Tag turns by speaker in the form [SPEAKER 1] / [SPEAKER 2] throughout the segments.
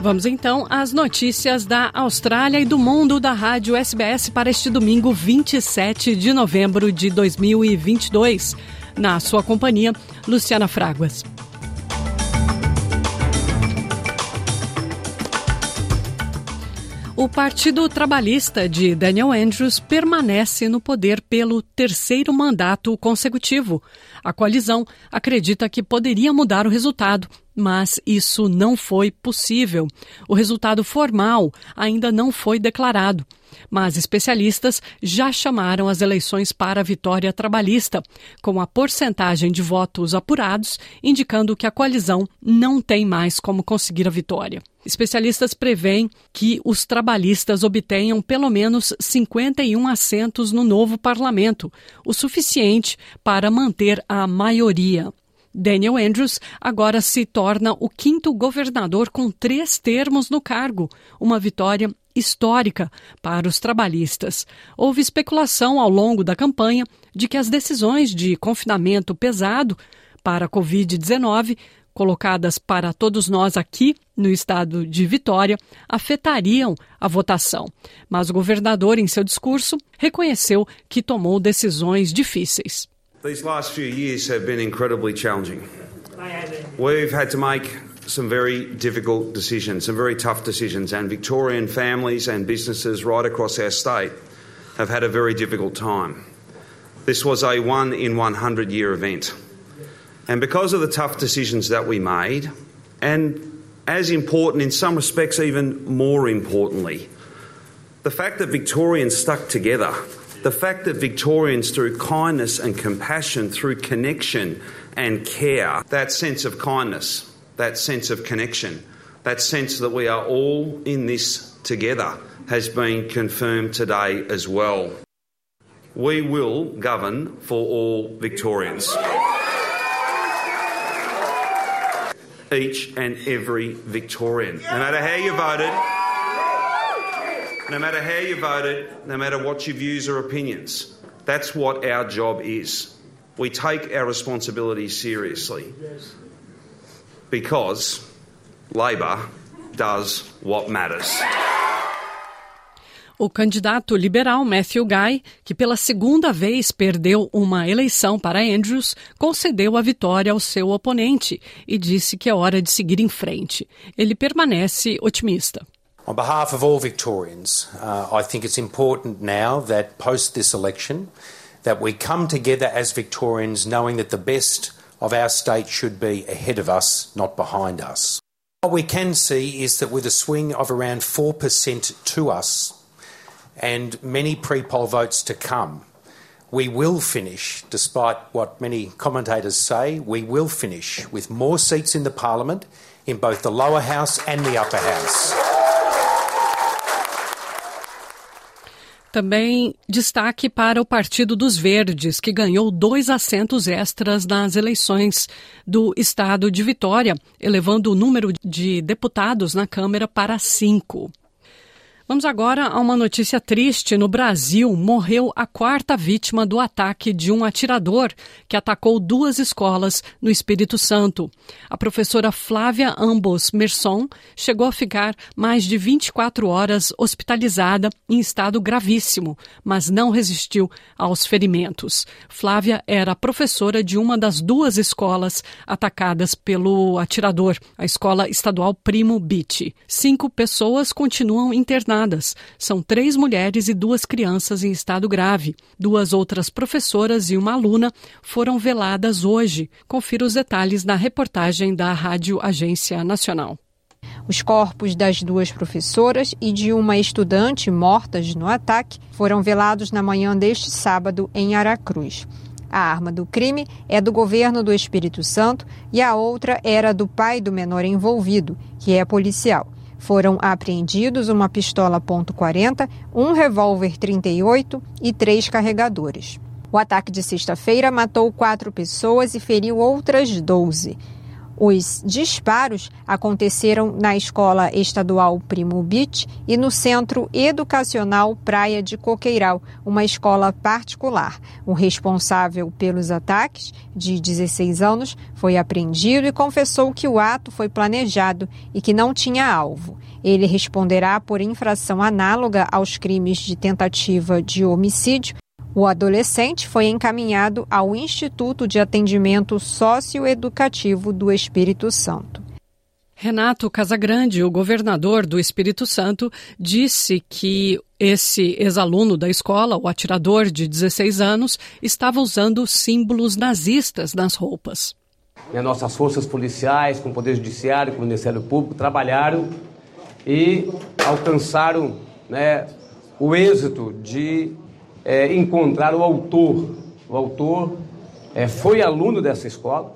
[SPEAKER 1] Vamos então às notícias da Austrália e do mundo da Rádio SBS para este domingo 27 de novembro de 2022. Na sua companhia, Luciana Fraguas. O Partido Trabalhista de Daniel Andrews permanece no poder pelo terceiro mandato consecutivo. A coalizão acredita que poderia mudar o resultado, mas isso não foi possível. O resultado formal ainda não foi declarado. Mas especialistas já chamaram as eleições para a vitória trabalhista, com a porcentagem de votos apurados indicando que a coalizão não tem mais como conseguir a vitória. Especialistas preveem que os trabalhistas obtenham pelo menos 51 assentos no novo parlamento, o suficiente para manter a maioria. Daniel Andrews agora se torna o quinto governador com três termos no cargo, uma vitória histórica para os trabalhistas. Houve especulação ao longo da campanha de que as decisões de confinamento pesado para a Covid-19, colocadas para todos nós aqui no estado de Vitória, afetariam a votação. Mas o governador, em seu discurso, reconheceu que tomou decisões difíceis.
[SPEAKER 2] These last few years have been incredibly challenging. We've had to make some very difficult decisions, some very tough decisions, and Victorian families and businesses right across our state have had a very difficult time. This was a one in 100 year event. And because of the tough decisions that we made, and as important in some respects, even more importantly, the fact that Victorians stuck together the fact that Victorians, through kindness and compassion, through connection and care, that sense of kindness, that sense of connection, that sense that we are all in this together, has been confirmed today as well. We will govern for all Victorians. Each and every Victorian. No matter how you voted, no matter how you voted, no matter what your views or opinions. That's what our job is. We take our responsibilities seriously because Labor does what matters.
[SPEAKER 1] O candidato liberal Matthew Guy, que pela segunda vez perdeu uma eleição para Andrews, concedeu a vitória ao seu oponente e disse que é hora de seguir em frente. Ele permanece otimista.
[SPEAKER 3] On behalf of all Victorians, uh, I think it's important now that post this election that we come together as Victorians knowing that the best of our state should be ahead of us, not behind us. What we can see is that with a swing of around 4% to us and many pre poll votes to come, we will finish, despite what many commentators say, we will finish with more seats in the Parliament in both the lower house and the upper house.
[SPEAKER 1] Também destaque para o Partido dos Verdes, que ganhou dois assentos extras nas eleições do estado de Vitória, elevando o número de deputados na Câmara para cinco. Vamos agora a uma notícia triste. No Brasil, morreu a quarta vítima do ataque de um atirador que atacou duas escolas no Espírito Santo. A professora Flávia Ambos Merson chegou a ficar mais de 24 horas hospitalizada em estado gravíssimo, mas não resistiu aos ferimentos. Flávia era professora de uma das duas escolas atacadas pelo atirador, a escola estadual Primo Beach. Cinco pessoas continuam internadas internadas. São três mulheres e duas crianças em estado grave. Duas outras professoras e uma aluna foram veladas hoje. Confira os detalhes na reportagem da Rádio Agência Nacional.
[SPEAKER 4] Os corpos das duas professoras e de uma estudante mortas no ataque foram velados na manhã deste sábado em Aracruz. A arma do crime é do governo do Espírito Santo e a outra era do pai do menor envolvido, que é policial. Foram apreendidos uma pistola .40, um revólver 38 e três carregadores. O ataque de sexta-feira matou quatro pessoas e feriu outras 12. Os disparos aconteceram na escola estadual Primo Beach e no Centro Educacional Praia de Coqueiral, uma escola particular. O responsável pelos ataques, de 16 anos, foi apreendido e confessou que o ato foi planejado e que não tinha alvo. Ele responderá por infração análoga aos crimes de tentativa de homicídio o adolescente foi encaminhado ao Instituto de Atendimento Socioeducativo do Espírito Santo.
[SPEAKER 1] Renato Casagrande, o governador do Espírito Santo, disse que esse ex-aluno da escola, o atirador de 16 anos, estava usando símbolos nazistas nas roupas.
[SPEAKER 5] Nossas forças policiais, com o Poder Judiciário, com o Ministério Público, trabalharam e alcançaram né, o êxito de é, encontrar o autor. O autor é, foi aluno dessa escola,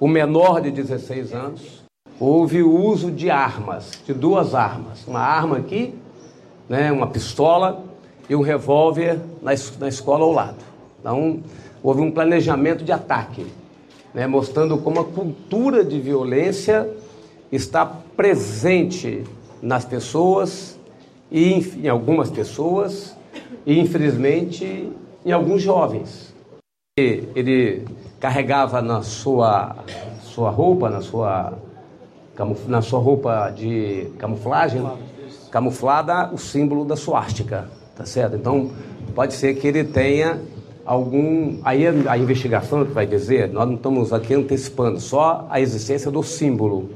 [SPEAKER 5] o menor de 16 anos. Houve o uso de armas, de duas armas. Uma arma aqui, né, uma pistola e um revólver na, na escola ao lado. Então, houve um planejamento de ataque, né, mostrando como a cultura de violência está presente nas pessoas e em algumas pessoas e infelizmente em alguns jovens. Ele carregava na sua, sua roupa, na sua, na sua roupa de camuflagem, camuflada o símbolo da suástica, tá certo? Então pode ser que ele tenha algum. Aí a investigação vai dizer, nós não estamos aqui antecipando, só a existência do símbolo.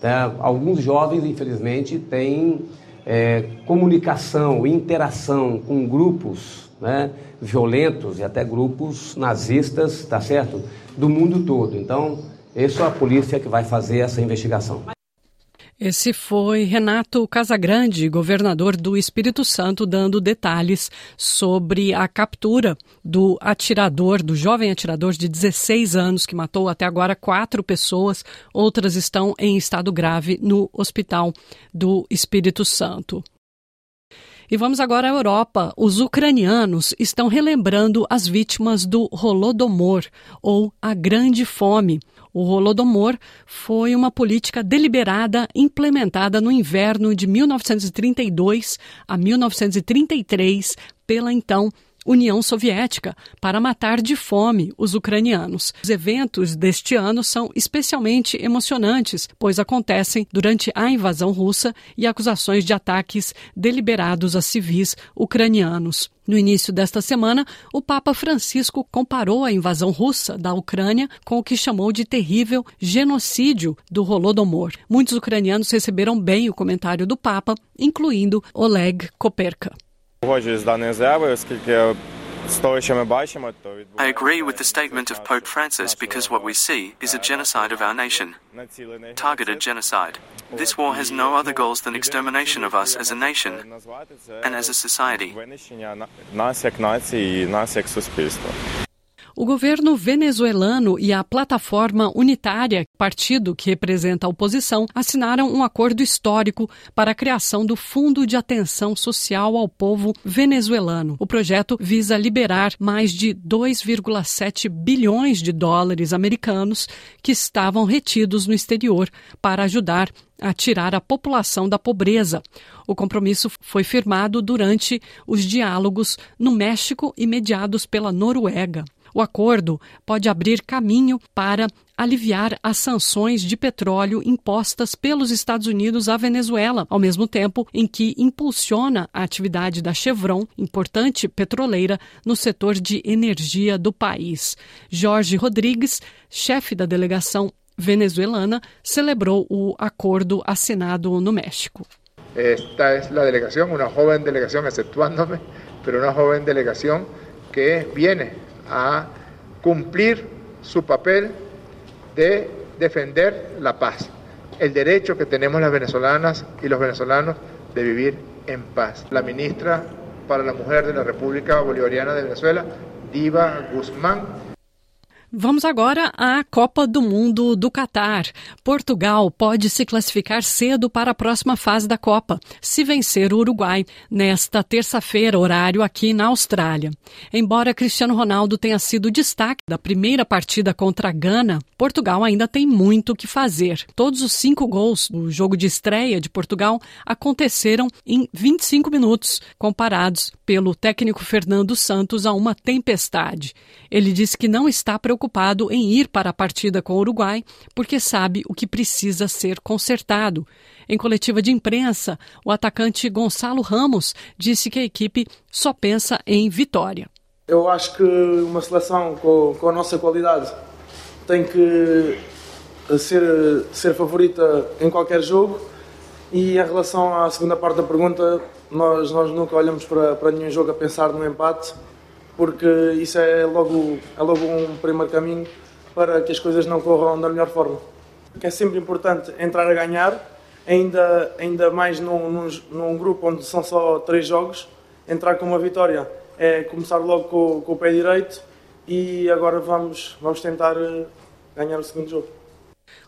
[SPEAKER 5] Tá? Alguns jovens, infelizmente, têm é, comunicação, interação com grupos né, violentos e até grupos nazistas, tá certo? Do mundo todo. Então, essa é a polícia que vai fazer essa investigação.
[SPEAKER 1] Esse foi Renato Casagrande, governador do Espírito Santo, dando detalhes sobre a captura do atirador, do jovem atirador de 16 anos, que matou até agora quatro pessoas. Outras estão em estado grave no hospital do Espírito Santo. E vamos agora à Europa. Os ucranianos estão relembrando as vítimas do Holodomor, ou a Grande Fome. O Holodomor foi uma política deliberada implementada no inverno de 1932 a 1933 pela então União Soviética para matar de fome os ucranianos. Os eventos deste ano são especialmente emocionantes, pois acontecem durante a invasão russa e acusações de ataques deliberados a civis ucranianos. No início desta semana, o Papa Francisco comparou a invasão russa da Ucrânia com o que chamou de terrível genocídio do Holodomor. Muitos ucranianos receberam bem o comentário do Papa, incluindo Oleg Koperka.
[SPEAKER 6] Погоджуюсь з даною заявою, оскільки з того, що ми бачимо, то I agree with the statement of Pope Francis because what we see is a genocide of our nation. Targeted genocide. This war has no other goals than extermination of us as a nation and as a society.
[SPEAKER 1] O governo venezuelano e a plataforma unitária, partido que representa a oposição, assinaram um acordo histórico para a criação do Fundo de Atenção Social ao Povo Venezuelano. O projeto visa liberar mais de 2,7 bilhões de dólares americanos que estavam retidos no exterior para ajudar a tirar a população da pobreza. O compromisso foi firmado durante os diálogos no México e mediados pela Noruega. O acordo pode abrir caminho para aliviar as sanções de petróleo impostas pelos Estados Unidos à Venezuela, ao mesmo tempo em que impulsiona a atividade da Chevron, importante petroleira, no setor de energia do país. Jorge Rodrigues, chefe da delegação venezuelana, celebrou o acordo assinado no México.
[SPEAKER 7] Esta é a delegação, uma jovem delegação, exceptuándome, mas uma jovem delegação que viene a cumplir su papel de defender la paz, el derecho que tenemos las venezolanas y los venezolanos de vivir en paz. La ministra para la Mujer de la República Bolivariana de Venezuela, Diva Guzmán,
[SPEAKER 1] Vamos agora à Copa do Mundo do Catar. Portugal pode se classificar cedo para a próxima fase da Copa, se vencer o Uruguai nesta terça-feira, horário aqui na Austrália. Embora Cristiano Ronaldo tenha sido destaque da primeira partida contra a Gana, Portugal ainda tem muito o que fazer. Todos os cinco gols do jogo de estreia de Portugal aconteceram em 25 minutos, comparados pelo técnico Fernando Santos a uma tempestade. Ele disse que não está preocupado preocupado em ir para a partida com o Uruguai porque sabe o que precisa ser consertado. Em coletiva de imprensa, o atacante Gonçalo Ramos disse que a equipe só pensa em vitória.
[SPEAKER 8] Eu acho que uma seleção com, com a nossa qualidade tem que ser, ser favorita em qualquer jogo. E em relação à segunda parte da pergunta, nós, nós nunca olhamos para, para nenhum jogo a pensar no empate porque isso é logo, é logo um primeiro caminho para que as coisas não corram da melhor forma. É sempre importante entrar a ganhar, ainda, ainda mais num, num, num grupo onde são só três jogos, entrar com uma vitória é começar logo com, com o pé direito e agora vamos, vamos tentar eh, ganhar o segundo jogo.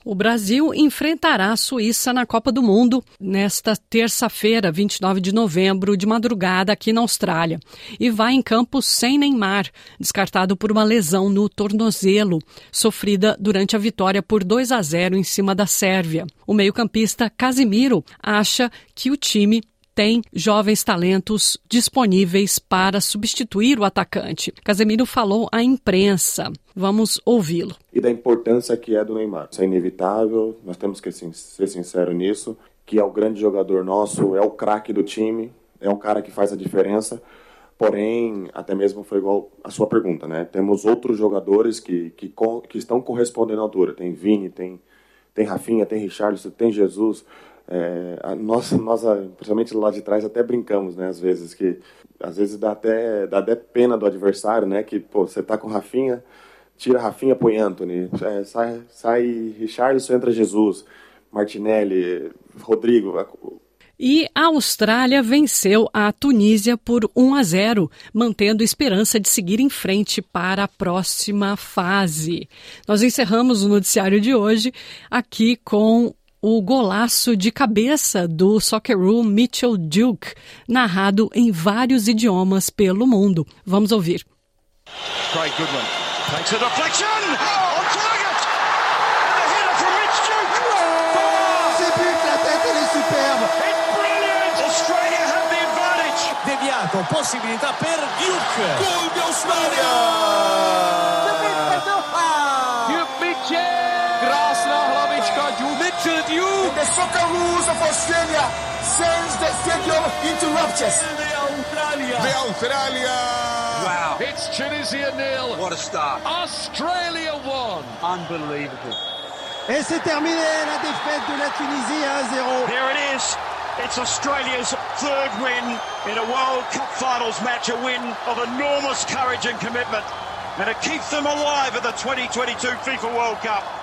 [SPEAKER 1] O Brasil enfrentará a Suíça na Copa do Mundo nesta terça-feira, 29 de novembro, de madrugada aqui na Austrália. E vai em campo sem Neymar, descartado por uma lesão no tornozelo, sofrida durante a vitória por 2 a 0 em cima da Sérvia. O meio-campista Casimiro acha que o time tem jovens talentos disponíveis para substituir o atacante. Casemiro falou à imprensa. Vamos ouvi-lo.
[SPEAKER 9] E da importância que é do Neymar. Isso é inevitável, nós temos que ser sinceros nisso, que é o grande jogador nosso, é o craque do time, é um cara que faz a diferença. Porém, até mesmo foi igual a sua pergunta, né? Temos outros jogadores que, que, que estão correspondendo à altura. Tem Vini, tem, tem Rafinha, tem Richardson, tem Jesus. É, nós, nós, principalmente lá de trás, até brincamos, né? Às vezes, que às vezes dá até, dá até pena do adversário, né? Que, pô, você tá com Rafinha, tira Rafinha, põe Anthony. É, sai, sai Richarlison, entra Jesus. Martinelli, Rodrigo.
[SPEAKER 1] E a Austrália venceu a Tunísia por 1 a 0, mantendo esperança de seguir em frente para a próxima fase. Nós encerramos o noticiário de hoje aqui com o golaço de cabeça do Socceroo Mitchell Duke, narrado em vários idiomas pelo mundo. Vamos ouvir. Craig Goodman takes a deflection on target. And a header from Mitch Duke. Oh, but, la tête elle est superbe. It's brilliant. Australia have the advantage. Deviato, possibilità per Duke. Gol di Australia.
[SPEAKER 10] The Socceroos of Australia sends the stadium into raptures. The Australia. The Australia.
[SPEAKER 11] Wow. It's Tunisia nil.
[SPEAKER 10] What a start.
[SPEAKER 11] Australia won.
[SPEAKER 10] Unbelievable.
[SPEAKER 12] Et c'est terminé la défaite de la Tunisie 1-0.
[SPEAKER 13] There it is. It's Australia's third win in a World Cup Finals match, a win of enormous courage and commitment, and it keeps them alive at the 2022 FIFA World Cup.